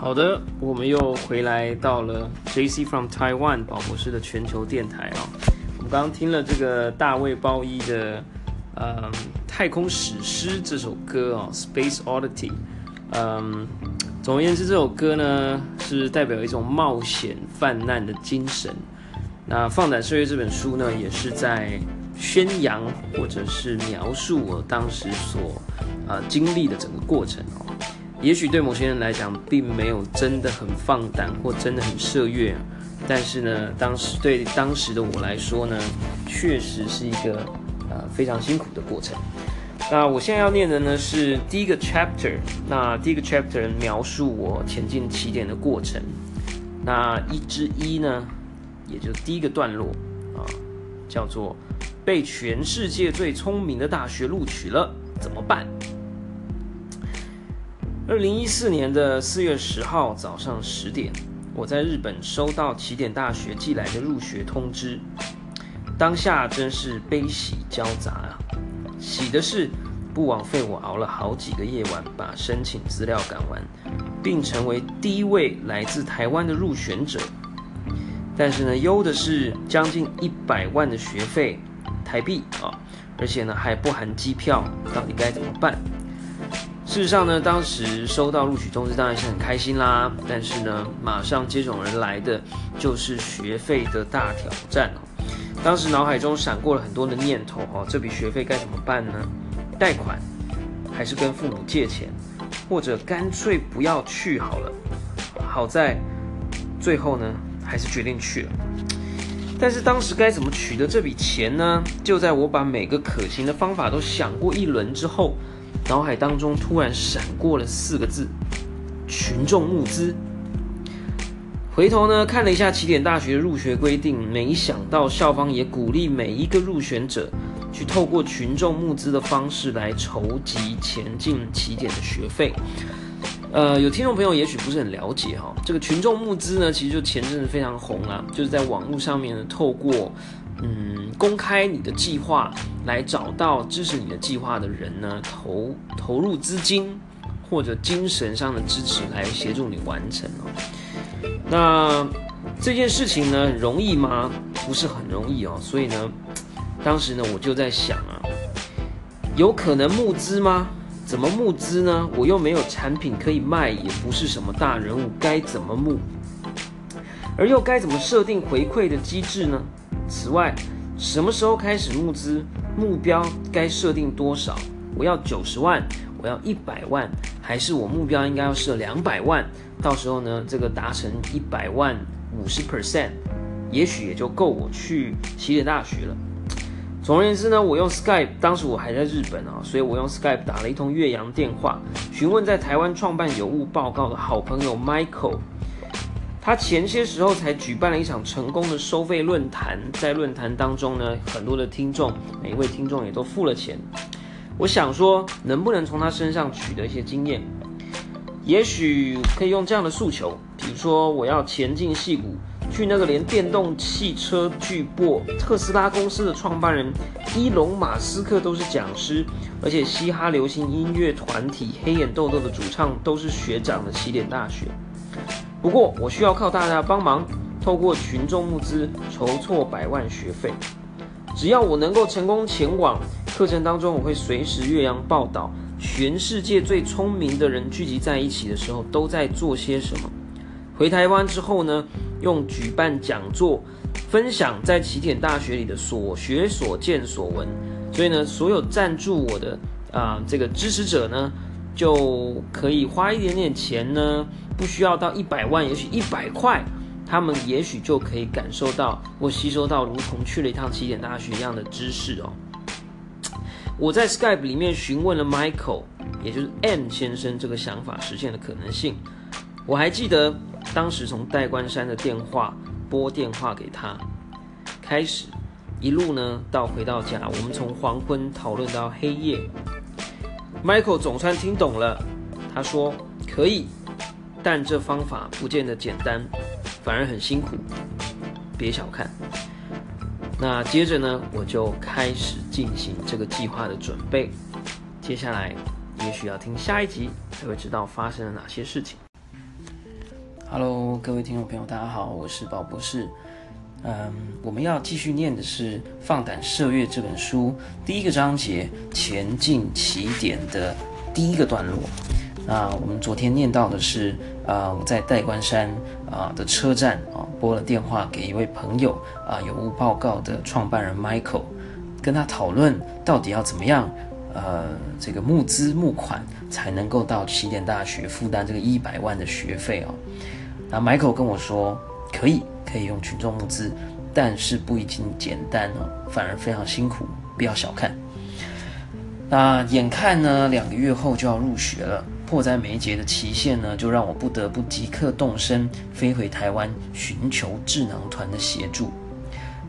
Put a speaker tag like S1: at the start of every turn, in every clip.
S1: 好的，我们又回来到了 JC from Taiwan 宝博士的全球电台啊。我们刚刚听了这个大卫鲍伊的嗯太空史诗这首歌哦，Space Oddity。嗯，总而言之，这首歌呢是代表一种冒险泛滥的精神。那《放胆岁月》这本书呢，也是在宣扬或者是描述我当时所啊经历的整个过程哦。也许对某些人来讲，并没有真的很放胆或真的很涉越，但是呢，当时对当时的我来说呢，确实是一个呃非常辛苦的过程。那我现在要念的呢是第一个 chapter，那第一个 chapter 描述我前进起点的过程。那一之一呢，也就第一个段落啊，叫做被全世界最聪明的大学录取了，怎么办？二零一四年的四月十号早上十点，我在日本收到起点大学寄来的入学通知，当下真是悲喜交杂啊！喜的是不枉费我熬了好几个夜晚把申请资料赶完，并成为第一位来自台湾的入选者。但是呢，忧的是将近一百万的学费台币啊，而且呢还不含机票，到底该怎么办？事实上呢，当时收到录取通知当然是很开心啦，但是呢，马上接踵而来的就是学费的大挑战哦。当时脑海中闪过了很多的念头哦，这笔学费该怎么办呢？贷款，还是跟父母借钱，或者干脆不要去好了。好在最后呢，还是决定去了。但是当时该怎么取得这笔钱呢？就在我把每个可行的方法都想过一轮之后。脑海当中突然闪过了四个字：群众募资。回头呢看了一下起点大学的入学规定，没想到校方也鼓励每一个入选者去透过群众募资的方式来筹集前进起点的学费。呃，有听众朋友也许不是很了解哈，这个群众募资呢，其实就前阵子非常红啊，就是在网络上面呢透过。嗯，公开你的计划，来找到支持你的计划的人呢，投投入资金或者精神上的支持来协助你完成哦。那这件事情呢，容易吗？不是很容易哦。所以呢，当时呢，我就在想啊，有可能募资吗？怎么募资呢？我又没有产品可以卖，也不是什么大人物，该怎么募？而又该怎么设定回馈的机制呢？此外，什么时候开始募资？目标该设定多少？我要九十万，我要一百万，还是我目标应该要设两百万？到时候呢，这个达成一百万五十 percent，也许也就够我去西点大学了。总而言之呢，我用 Skype，当时我还在日本啊，所以我用 Skype 打了一通岳阳电话，询问在台湾创办有物报告的好朋友 Michael。他前些时候才举办了一场成功的收费论坛，在论坛当中呢，很多的听众，每一位听众也都付了钱。我想说，能不能从他身上取得一些经验？也许可以用这样的诉求，比如说，我要前进戏谷，去那个连电动汽车巨擘特斯拉公司的创办人伊隆马斯克都是讲师，而且嘻哈流行音乐团体黑眼豆豆的主唱都是学长的起点大学。不过，我需要靠大家帮忙，透过群众募资筹措百万学费。只要我能够成功前往课程当中，我会随时岳阳报道全世界最聪明的人聚集在一起的时候都在做些什么。回台湾之后呢，用举办讲座，分享在起点大学里的所学所见所闻。所以呢，所有赞助我的啊这个支持者呢。就可以花一点点钱呢，不需要到一百万，也许一百块，他们也许就可以感受到或吸收到如同去了一趟起点大学一样的知识哦。我在 Skype 里面询问了 Michael，也就是 M 先生这个想法实现的可能性。我还记得当时从戴冠山的电话拨电话给他，开始一路呢到回到家，我们从黄昏讨论到黑夜。Michael 总算听懂了，他说：“可以，但这方法不见得简单，反而很辛苦，别小看。”那接着呢，我就开始进行这个计划的准备。接下来，也许要听下一集才会知道发生了哪些事情。Hello，各位听众朋友，大家好，我是宝博士。嗯，我们要继续念的是《放胆射月》这本书第一个章节“前进起点”的第一个段落。那我们昨天念到的是，啊，我在代官山啊的车站啊拨了电话给一位朋友啊，有无报告的创办人 Michael，跟他讨论到底要怎么样，呃，这个募资募款才能够到起点大学负担这个一百万的学费哦。那 Michael 跟我说，可以，可以用群众募资，但是不一定简单哦，反而非常辛苦，不要小看。那眼看呢，两个月后就要入学了，迫在眉睫的期限呢，就让我不得不即刻动身飞回台湾，寻求智囊团的协助。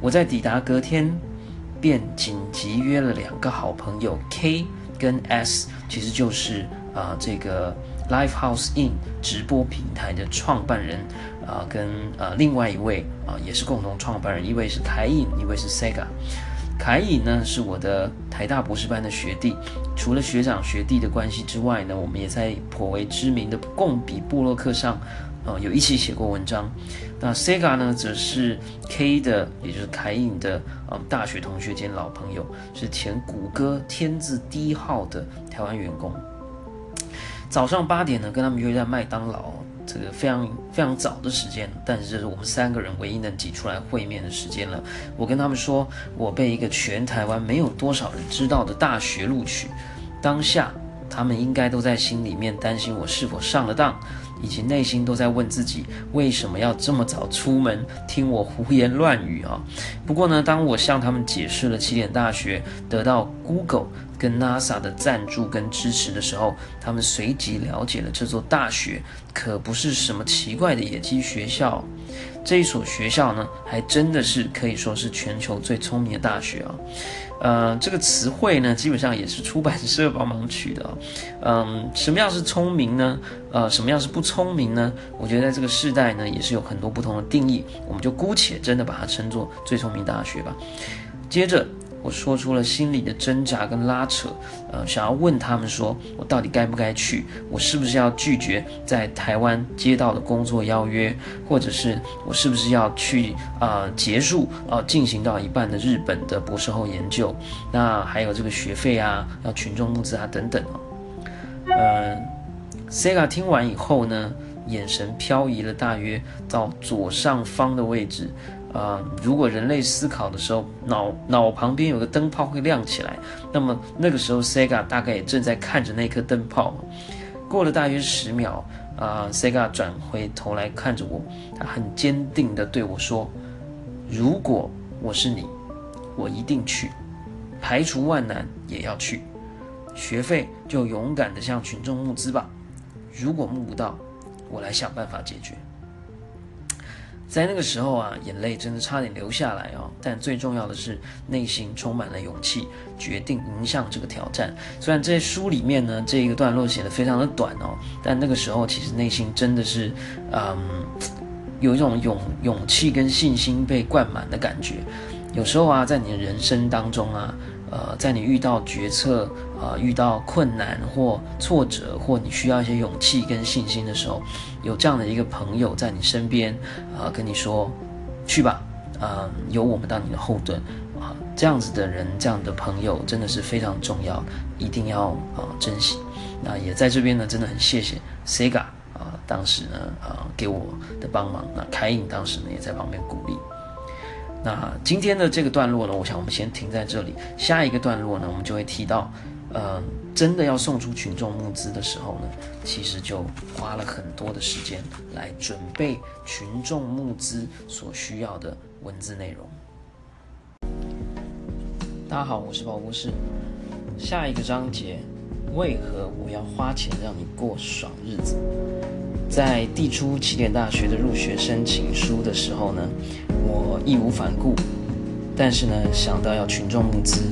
S1: 我在抵达隔天，便紧急约了两个好朋友 K 跟 S，其实就是啊这个 Live House In 直播平台的创办人啊，跟呃另外一位啊也是共同创办人，一位是凯印，一位是 Sega。凯颖呢是我的台大博士班的学弟，除了学长学弟的关系之外呢，我们也在颇为知名的共笔部落客上，呃，有一起写过文章。那 Sega 呢，则是 K 的，也就是凯颖的，嗯，大学同学兼老朋友，是前谷歌天字第一号的台湾员工。早上八点呢，跟他们约在麦当劳。这个非常非常早的时间，但是这是我们三个人唯一能挤出来会面的时间了。我跟他们说，我被一个全台湾没有多少人知道的大学录取，当下他们应该都在心里面担心我是否上了当，以及内心都在问自己为什么要这么早出门听我胡言乱语啊。不过呢，当我向他们解释了起点大学得到 Google。跟 NASA 的赞助跟支持的时候，他们随即了解了这座大学可不是什么奇怪的野鸡学校。这一所学校呢，还真的是可以说是全球最聪明的大学啊。呃，这个词汇呢，基本上也是出版社帮忙取的。嗯，什么样是聪明呢？呃，什么样是不聪明呢？我觉得在这个时代呢，也是有很多不同的定义。我们就姑且真的把它称作最聪明大学吧。接着。我说出了心里的挣扎跟拉扯，呃，想要问他们说，我到底该不该去？我是不是要拒绝在台湾接到的工作邀约？或者是我是不是要去啊结束啊进行到一半的日本的博士后研究？那还有这个学费啊，要群众募资啊等等哦。嗯，Sega 听完以后呢，眼神漂移了大约到左上方的位置。啊，如果人类思考的时候，脑脑旁边有个灯泡会亮起来，那么那个时候 Sega 大概也正在看着那颗灯泡。过了大约十秒，啊，Sega 转回头来看着我，他很坚定地对我说：“如果我是你，我一定去，排除万难也要去。学费就勇敢地向群众募资吧，如果募不到，我来想办法解决。”在那个时候啊，眼泪真的差点流下来哦。但最重要的是，内心充满了勇气，决定迎向这个挑战。虽然这书里面呢，这一个段落写的非常的短哦，但那个时候其实内心真的是，嗯，有一种勇勇气跟信心被灌满的感觉。有时候啊，在你的人生当中啊。呃，在你遇到决策、呃遇到困难或挫折，或你需要一些勇气跟信心的时候，有这样的一个朋友在你身边，啊，跟你说，去吧，啊，有我们当你的后盾，啊，这样子的人，这样的朋友真的是非常重要，一定要啊珍惜。那也在这边呢，真的很谢谢 Sega 啊，当时呢，啊给我的帮忙。那凯颖当时呢，也在旁边鼓励。那今天的这个段落呢，我想我们先停在这里。下一个段落呢，我们就会提到，呃，真的要送出群众募资的时候呢，其实就花了很多的时间来准备群众募资所需要的文字内容。大家好，我是宝博士。下一个章节，为何我要花钱让你过爽日子？在递出起点大学的入学申请书的时候呢，我义无反顾。但是呢，想到要群众募资，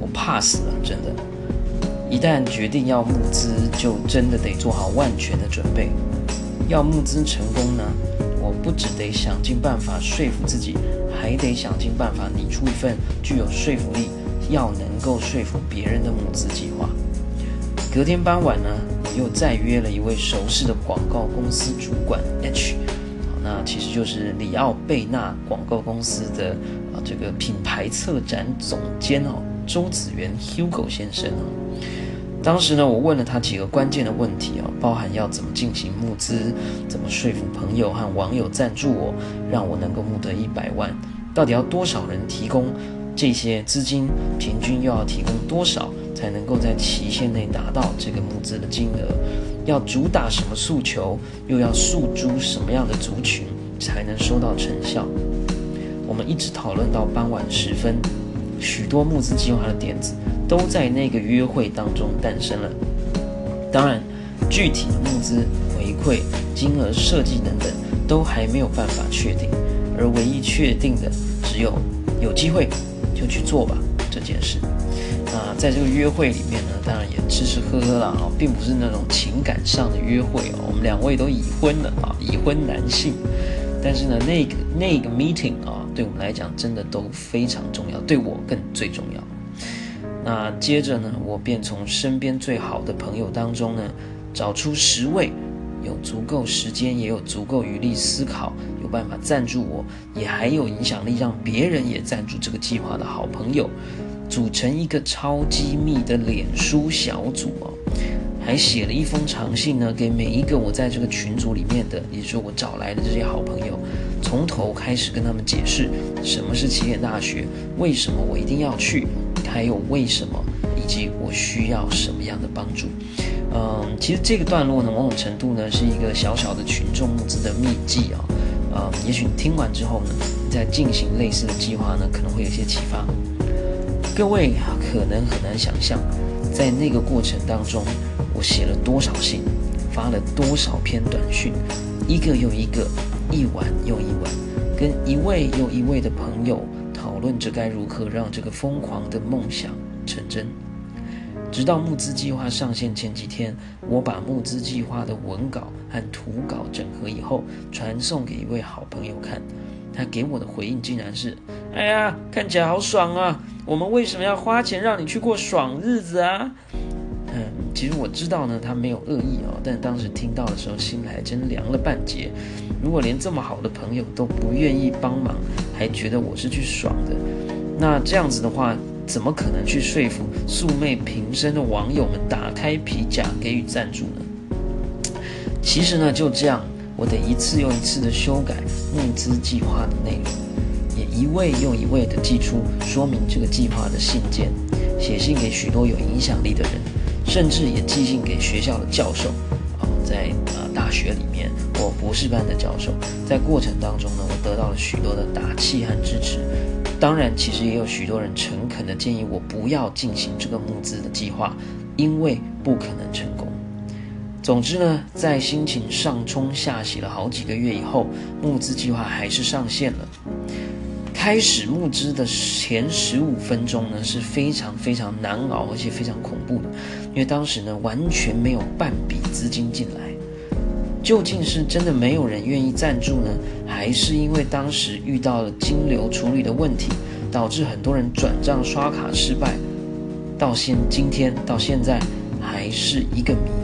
S1: 我怕死了，真的。一旦决定要募资，就真的得做好万全的准备。要募资成功呢，我不只得想尽办法说服自己，还得想尽办法拟出一份具有说服力、要能够说服别人的募资计划。隔天傍晚呢。又再约了一位熟识的广告公司主管 H，那其实就是里奥贝纳广告公司的啊这个品牌策展总监哦，周子元 Hugo 先生哦。当时呢，我问了他几个关键的问题啊，包含要怎么进行募资，怎么说服朋友和网友赞助我，让我能够募得一百万，到底要多少人提供这些资金，平均又要提供多少？才能够在期限内达到这个募资的金额，要主打什么诉求，又要诉诸什么样的族群，才能收到成效？我们一直讨论到傍晚时分，许多募资计划的点子都在那个约会当中诞生了。当然，具体的募资回馈、金额设计等等，都还没有办法确定。而唯一确定的，只有有机会就去做吧这件事。在这个约会里面呢，当然也吃吃喝喝了啊，并不是那种情感上的约会哦。我们两位都已婚了啊，已婚男性。但是呢，那个那个 meeting 啊，对我们来讲真的都非常重要，对我更最重要。那接着呢，我便从身边最好的朋友当中呢，找出十位有足够时间，也有足够余力思考，有办法赞助我，也还有影响力让别人也赞助这个计划的好朋友。组成一个超机密的脸书小组哦，还写了一封长信呢，给每一个我在这个群组里面的，也就是我找来的这些好朋友，从头开始跟他们解释什么是起点大学，为什么我一定要去，还有为什么，以及我需要什么样的帮助。嗯，其实这个段落呢，某种程度呢是一个小小的群众募资的秘籍啊。嗯，也许你听完之后呢，你在进行类似的计划呢，可能会有一些启发。各位可能很难想象，在那个过程当中，我写了多少信，发了多少篇短讯，一个又一个，一晚又一晚，跟一位又一位的朋友讨论着该如何让这个疯狂的梦想成真。直到募资计划上线前几天，我把募资计划的文稿和图稿整合以后，传送给一位好朋友看。他给我的回应竟然是：“哎呀，看起来好爽啊！我们为什么要花钱让你去过爽日子啊？”嗯，其实我知道呢，他没有恶意哦，但当时听到的时候，心里还真凉了半截。如果连这么好的朋友都不愿意帮忙，还觉得我是去爽的，那这样子的话，怎么可能去说服素昧平生的网友们打开皮夹给予赞助呢？其实呢，就这样。我得一次又一次的修改募资计划的内容，也一位又一位的寄出说明这个计划的信件，写信给许多有影响力的人，甚至也寄信给学校的教授。啊，在呃大学里面，我博士班的教授，在过程当中呢，我得到了许多的打气和支持。当然，其实也有许多人诚恳的建议我不要进行这个募资的计划，因为不可能成功。总之呢，在心情上冲下洗了好几个月以后，募资计划还是上线了。开始募资的前十五分钟呢，是非常非常难熬，而且非常恐怖的，因为当时呢完全没有半笔资金进来。究竟是真的没有人愿意赞助呢，还是因为当时遇到了金流处理的问题，导致很多人转账刷卡失败？到现今天到现在还是一个谜。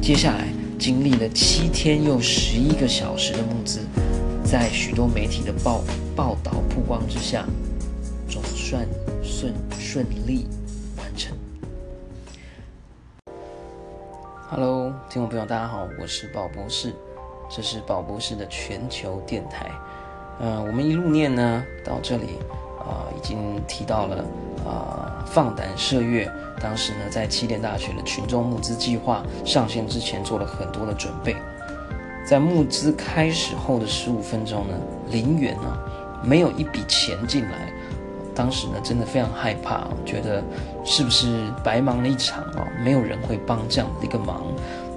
S1: 接下来经历了七天又十一个小时的募资，在许多媒体的报报道曝光之下，总算顺顺利完成。Hello，听众朋友，大家好，我是宝博士，这是宝博士的全球电台。嗯，我们一路念呢，到这里啊，已经提到了啊，放胆射月。当时呢，在起点大学的群众募资计划上线之前，做了很多的准备。在募资开始后的十五分钟呢，零元啊，没有一笔钱进来。当时呢，真的非常害怕，觉得是不是白忙了一场啊？没有人会帮这样的一个忙，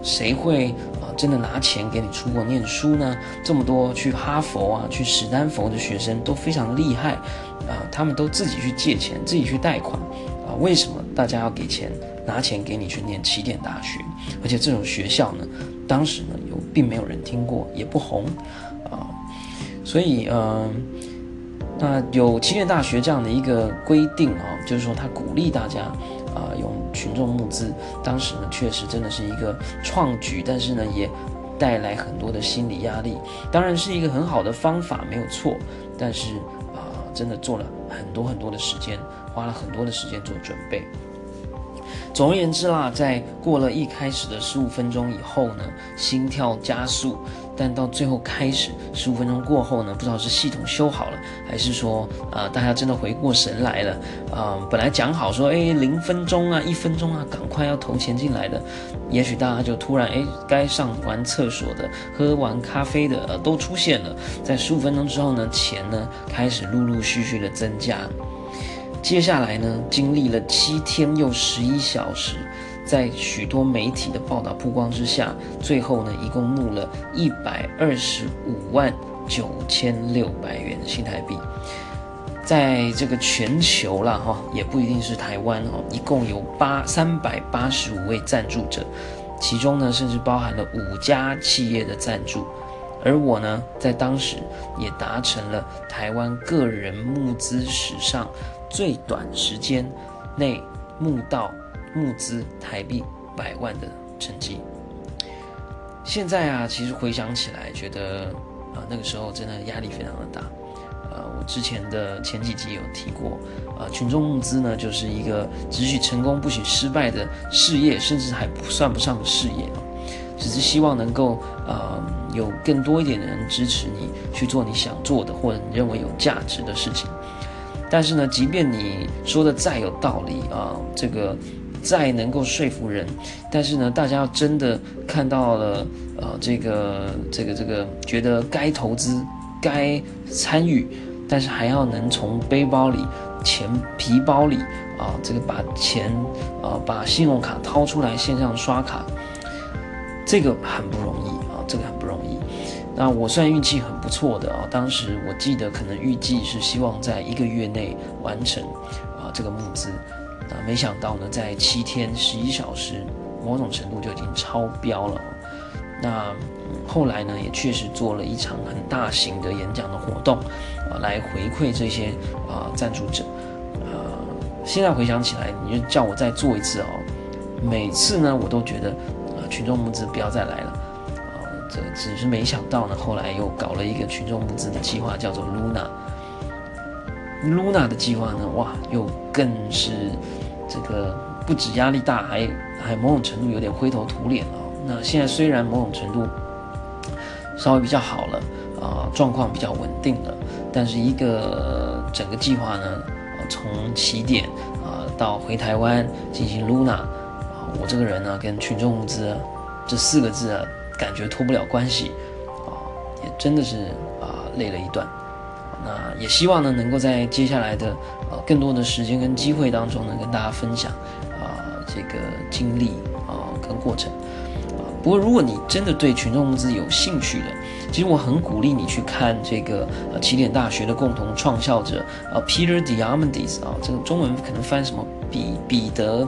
S1: 谁会啊真的拿钱给你出国念书呢？这么多去哈佛啊、去史丹佛的学生都非常厉害啊，他们都自己去借钱、自己去贷款。为什么大家要给钱拿钱给你去念起点大学？而且这种学校呢，当时呢有并没有人听过，也不红啊。所以嗯，那有起点大学这样的一个规定啊，就是说他鼓励大家啊用群众募资，当时呢确实真的是一个创举，但是呢也带来很多的心理压力。当然是一个很好的方法，没有错，但是啊，真的做了很多很多的时间，花了很多的时间做准备。总而言之啦，在过了一开始的十五分钟以后呢，心跳加速，但到最后开始十五分钟过后呢，不知道是系统修好了，还是说呃大家真的回过神来了啊？本来讲好说哎零分钟啊一分钟啊赶快要投钱进来的，也许大家就突然哎该上完厕所的、喝完咖啡的都出现了，在十五分钟之后呢，钱呢开始陆陆续续的增加。接下来呢，经历了七天又十一小时，在许多媒体的报道曝光之下，最后呢，一共募了一百二十五万九千六百元新台币。在这个全球啦，哈，也不一定是台湾哦，一共有八三百八十五位赞助者，其中呢，甚至包含了五家企业的赞助。而我呢，在当时也达成了台湾个人募资史上。最短时间内募到募资台币百万的成绩。现在啊，其实回想起来，觉得啊那个时候真的压力非常的大。呃，我之前的前几集有提过，呃，群众募资呢，就是一个只许成功不许失败的事业，甚至还不算不上的事业只是希望能够呃有更多一点的人支持你去做你想做的或者你认为有价值的事情。但是呢，即便你说的再有道理啊，这个再能够说服人，但是呢，大家要真的看到了，呃，这个这个这个，觉得该投资、该参与，但是还要能从背包里、钱皮包里啊，这个把钱啊，把信用卡掏出来线上刷卡，这个很不容易啊，这个很。那我算运气很不错的啊，当时我记得可能预计是希望在一个月内完成啊这个募资，啊没想到呢在七天十一小时，某种程度就已经超标了。那后来呢也确实做了一场很大型的演讲的活动，啊来回馈这些啊赞助者。呃，现在回想起来，你就叫我再做一次哦，每次呢我都觉得啊群众募资不要再来。只是没想到呢，后来又搞了一个群众募资的计划，叫做 Luna。Luna 的计划呢，哇，又更是这个不止压力大，还还某种程度有点灰头土脸啊。那现在虽然某种程度稍微比较好了，啊，状况比较稳定了，但是一个整个计划呢，从起点啊到回台湾进行 Luna，啊，我这个人呢跟群众募资这四个字啊。感觉脱不了关系，啊，也真的是啊累了一段。那也希望呢，能够在接下来的呃更多的时间跟机会当中，能跟大家分享啊这个经历啊跟过程。啊，不过如果你真的对群众募资有兴趣的，其实我很鼓励你去看这个呃起点大学的共同创校者啊 Peter Diamandis 啊，这个中文可能翻什么彼彼得。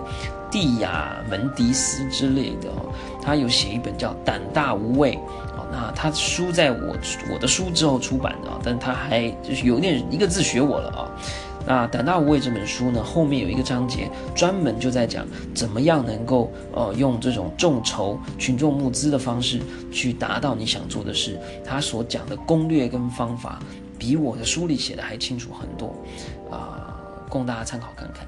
S1: 蒂亚门迪斯之类的哦，他有写一本叫《胆大无畏》哦，那他书在我我的书之后出版的啊，但他还就是有点一个字学我了啊。那《胆大无畏》这本书呢，后面有一个章节专门就在讲怎么样能够呃用这种众筹、群众募资的方式去达到你想做的事。他所讲的攻略跟方法比我的书里写的还清楚很多啊，供大家参考看看。